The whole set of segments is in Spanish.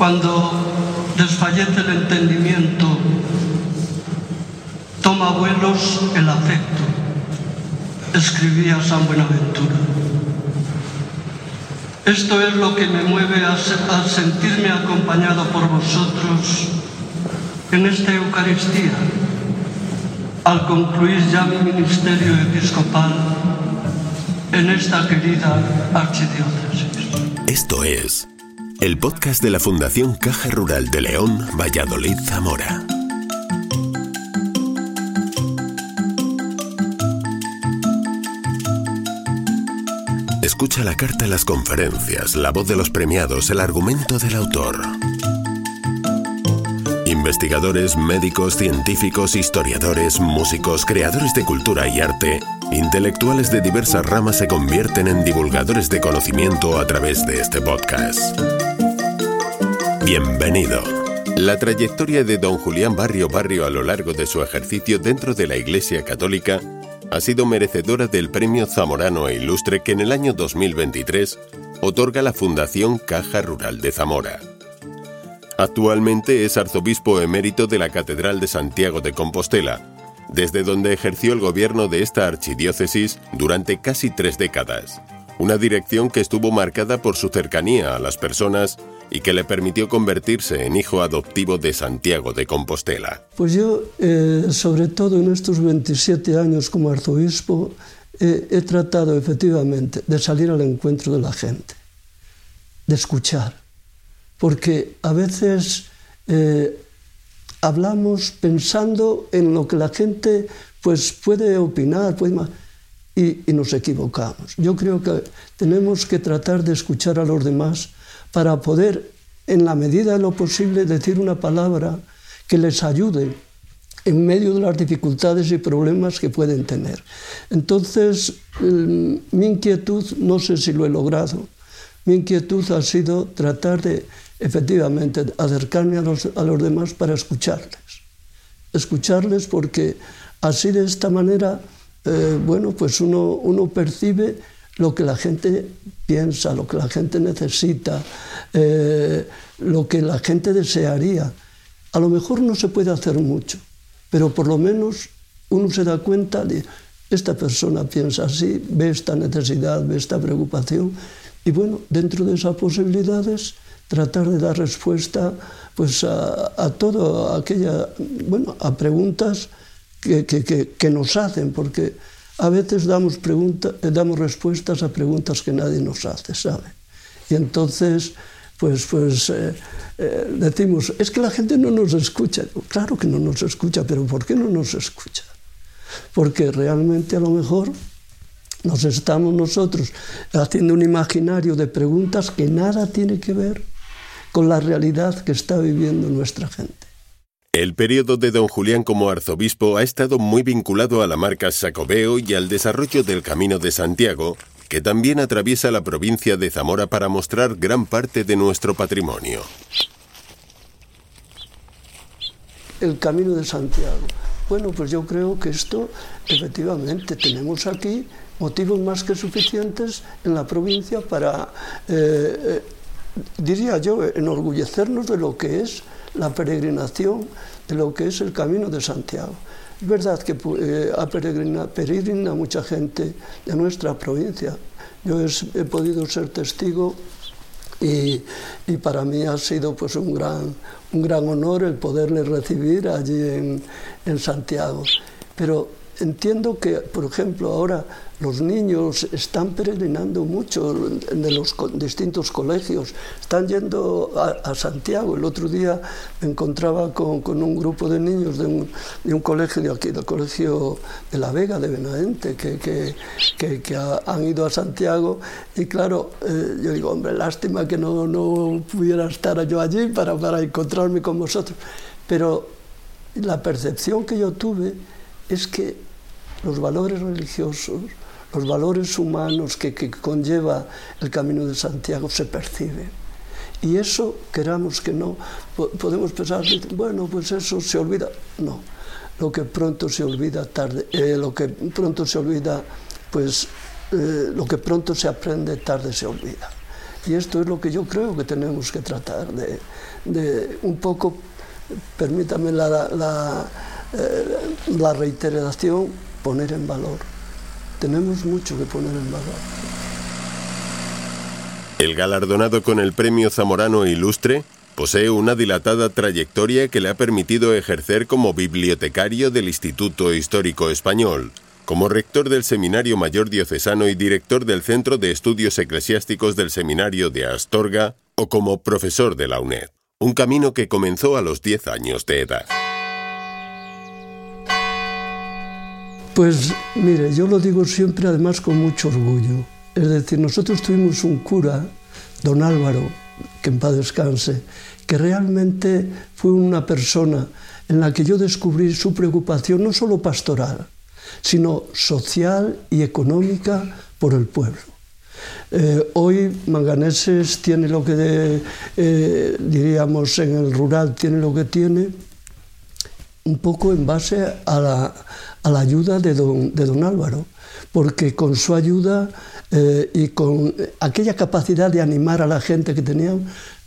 Cuando desfallece el entendimiento, toma vuelos el afecto, escribía San Buenaventura. Esto es lo que me mueve a, sentirme acompañado por vosotros en esta Eucaristía, al concluir ya mi ministerio episcopal en esta querida archidiócesis. Esto es el podcast de la Fundación Caja Rural de León, Valladolid, Zamora. Escucha la carta, las conferencias, la voz de los premiados, el argumento del autor. Investigadores, médicos, científicos, historiadores, músicos, creadores de cultura y arte, intelectuales de diversas ramas se convierten en divulgadores de conocimiento a través de este podcast. Bienvenido. La trayectoria de don Julián Barrio Barrio a lo largo de su ejercicio dentro de la Iglesia Católica ha sido merecedora del Premio Zamorano e Ilustre que en el año 2023 otorga la Fundación Caja Rural de Zamora. Actualmente es arzobispo emérito de la Catedral de Santiago de Compostela, desde donde ejerció el gobierno de esta archidiócesis durante casi tres décadas, una dirección que estuvo marcada por su cercanía a las personas y que le permitió convertirse en hijo adoptivo de Santiago de Compostela. Pues yo, eh, sobre todo en estos 27 años como arzobispo, eh, he tratado efectivamente de salir al encuentro de la gente, de escuchar, porque a veces eh, hablamos pensando en lo que la gente pues, puede opinar, puede, y, y nos equivocamos. Yo creo que tenemos que tratar de escuchar a los demás para poder, en la medida de lo posible, decir una palabra que les ayude en medio de las dificultades y problemas que pueden tener. Entonces, mi inquietud, no sé si lo he logrado, mi inquietud ha sido tratar de, efectivamente, acercarme a los, a los demás para escucharles. Escucharles porque así de esta manera, eh, bueno, pues uno, uno percibe lo que la gente piensa, lo que la gente necesita, eh, lo que la gente desearía. A lo mejor no se puede hacer mucho, pero por lo menos uno se da cuenta de esta persona piensa así, ve esta necesidad, ve esta preocupación y bueno, dentro de esas posibilidades tratar de dar respuesta pues a, todo aquella, bueno, a preguntas que, que, que, nos hacen, porque a veces damos, pregunta, damos respuestas a preguntas que nadie nos hace, ¿sabe? Y entonces, pues, pues eh, eh, decimos, es que la gente no nos escucha. Claro que no nos escucha, pero ¿por qué no nos escucha? Porque realmente a lo mejor nos estamos nosotros haciendo un imaginario de preguntas que nada tiene que ver con la realidad que está viviendo nuestra gente. El periodo de don Julián como arzobispo ha estado muy vinculado a la marca Sacobeo y al desarrollo del Camino de Santiago, que también atraviesa la provincia de Zamora para mostrar gran parte de nuestro patrimonio. El Camino de Santiago. Bueno, pues yo creo que esto, efectivamente, tenemos aquí motivos más que suficientes en la provincia para, eh, eh, diría yo, enorgullecernos de lo que es la peregrinación de lo que es el camino de Santiago. Es verdad que eh, ha peregrina, mucha gente de nuestra provincia. Yo he, podido ser testigo y, y, para mí ha sido pues, un, gran, un gran honor el poderle recibir allí en, en Santiago. Pero entiendo que, por ejemplo, ahora los niños están peregrinando mucho de los distintos colegios, están yendo a, Santiago. El otro día me encontraba con, un grupo de niños de un, colegio de aquí, del Colegio de La Vega, de Benavente, que, que, han ido a Santiago. Y claro, eh, yo digo, hombre, lástima que no, no pudiera estar yo allí para, para encontrarme con vosotros. Pero la percepción que yo tuve es que los valores religiosos, los valores humanos que, conlleva el Camino de Santiago se perciben. Y eso, queramos que no, podemos pensar, bueno, pues eso se olvida. No, lo que pronto se olvida tarde, eh, lo que pronto se olvida, pues eh, lo que pronto se aprende tarde se olvida. Y esto es lo que yo creo que tenemos que tratar de, un poco, permítame la, la, eh, la reiteración, poner en valor. Tenemos mucho que poner en valor. El galardonado con el Premio Zamorano Ilustre posee una dilatada trayectoria que le ha permitido ejercer como bibliotecario del Instituto Histórico Español, como rector del Seminario Mayor Diocesano y director del Centro de Estudios Eclesiásticos del Seminario de Astorga, o como profesor de la UNED, un camino que comenzó a los 10 años de edad. Pues mire, yo lo digo siempre además con mucho orgullo. Es decir, nosotros tuvimos un cura, don Álvaro, que en paz descanse, que realmente fue una persona en la que yo descubrí su preocupación no solo pastoral, sino social y económica por el pueblo. Eh, hoy Manganeses tiene lo que eh, diríamos en el rural tiene lo que tiene, un poco en base a la, ayuda de don, Álvaro, porque con su ayuda eh, y con aquella capacidad de animar a la gente que tenían,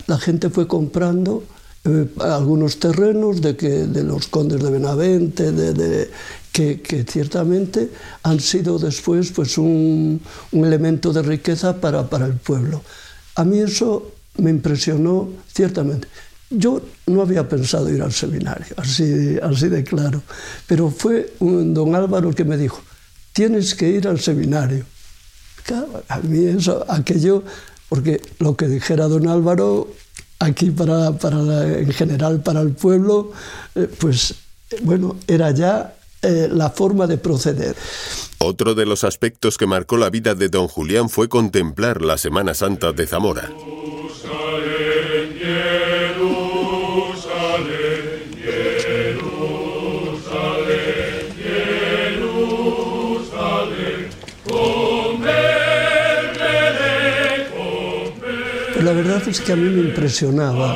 la gente fue comprando eh, algunos terrenos de, que, los condes de Benavente, que, ciertamente han sido después pues, un, elemento de riqueza para el pueblo. A mí eso me impresionó ciertamente. Yo no había pensado ir al seminario, así, así de claro, pero fue un don Álvaro que me dijo, tienes que ir al seminario. Claro, a mí eso, aquello, porque lo que dijera don Álvaro, aquí para, para en general para el pueblo, eh, pues bueno, era ya eh, la forma de proceder. Otro de los aspectos que marcó la vida de don Julián fue contemplar la Semana Santa de Zamora. Verdad es que a mí me impresionaba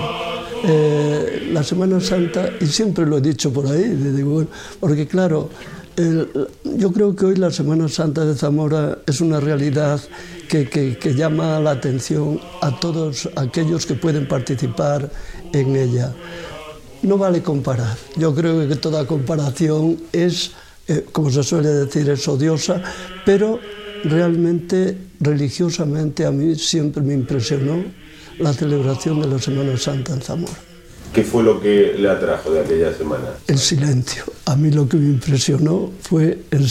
eh, la Semana Santa, y siempre lo he dicho por ahí, digo, porque claro, el, yo creo que hoy la Semana Santa de Zamora es una realidad que, llama la atención a todos aquellos que pueden participar en ella. No vale comparar, yo creo que toda comparación es, eh, como se suele decir, es odiosa, pero realmente religiosamente a mí siempre me impresionó la celebración de la Semana Santa en Zamora. ¿Qué fue lo que le atrajo de aquella semana? El silencio. A mí lo que me impresionó fue el,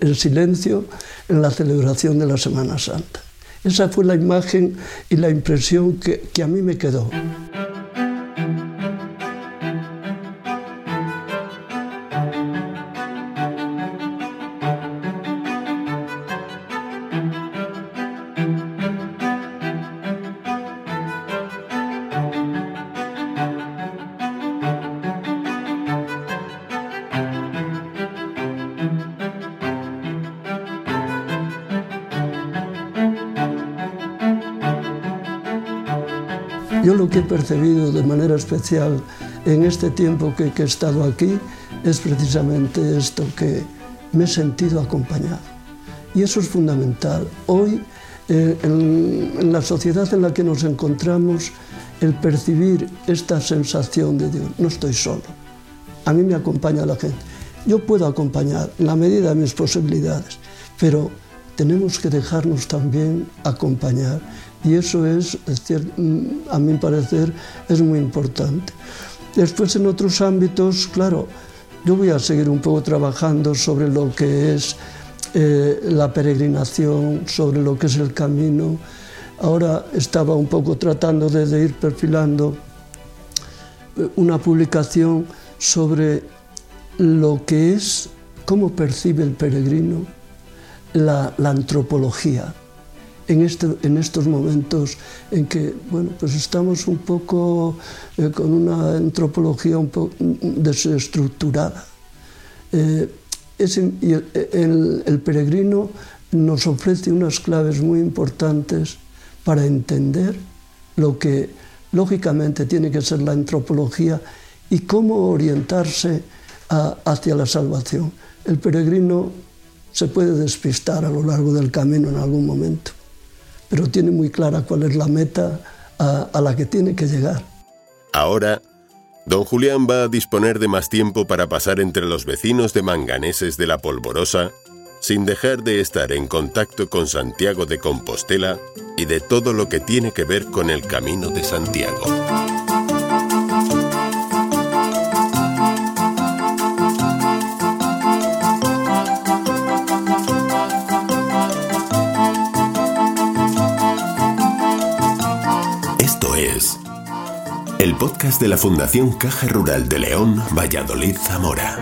el silencio en la celebración de la Semana Santa. Esa fue la imagen y la impresión que, que a mí me quedó. Yo lo que he percibido de manera especial en este tiempo que, que, he estado aquí es precisamente esto, que me he sentido acompañado. Y eso es fundamental. Hoy, eh, en, en, la sociedad en la que nos encontramos, el percibir esta sensación de Dios, no estoy solo. A mí me acompaña la gente. Yo puedo acompañar en la medida de mis posibilidades, pero tenemos que dejarnos también acompañar y eso es, a mi parecer, es muy importante. Después en otros ámbitos, claro, yo voy a seguir un poco trabajando sobre lo que es eh, la peregrinación, sobre lo que es el camino. Ahora estaba un poco tratando de, ir perfilando eh, una publicación sobre lo que es, cómo percibe el peregrino la antropología en, este, en, estos momentos en que bueno, pues estamos un poco eh, con una antropología un poco desestructurada. Eh, el, peregrino nos ofrece unas claves muy importantes para entender lo que lógicamente tiene que ser la antropología y cómo orientarse hacia la salvación. El peregrino se puede despistar a lo largo del camino en algún momento pero tiene muy clara cuál es la meta a, la que tiene que llegar. Ahora, don Julián va a disponer de más tiempo para pasar entre los vecinos de manganeses de la Polvorosa, sin dejar de estar en contacto con Santiago de Compostela y de todo lo que tiene que ver con el Camino de Santiago. Podcast de la Fundación Caja Rural de León, Valladolid, Zamora.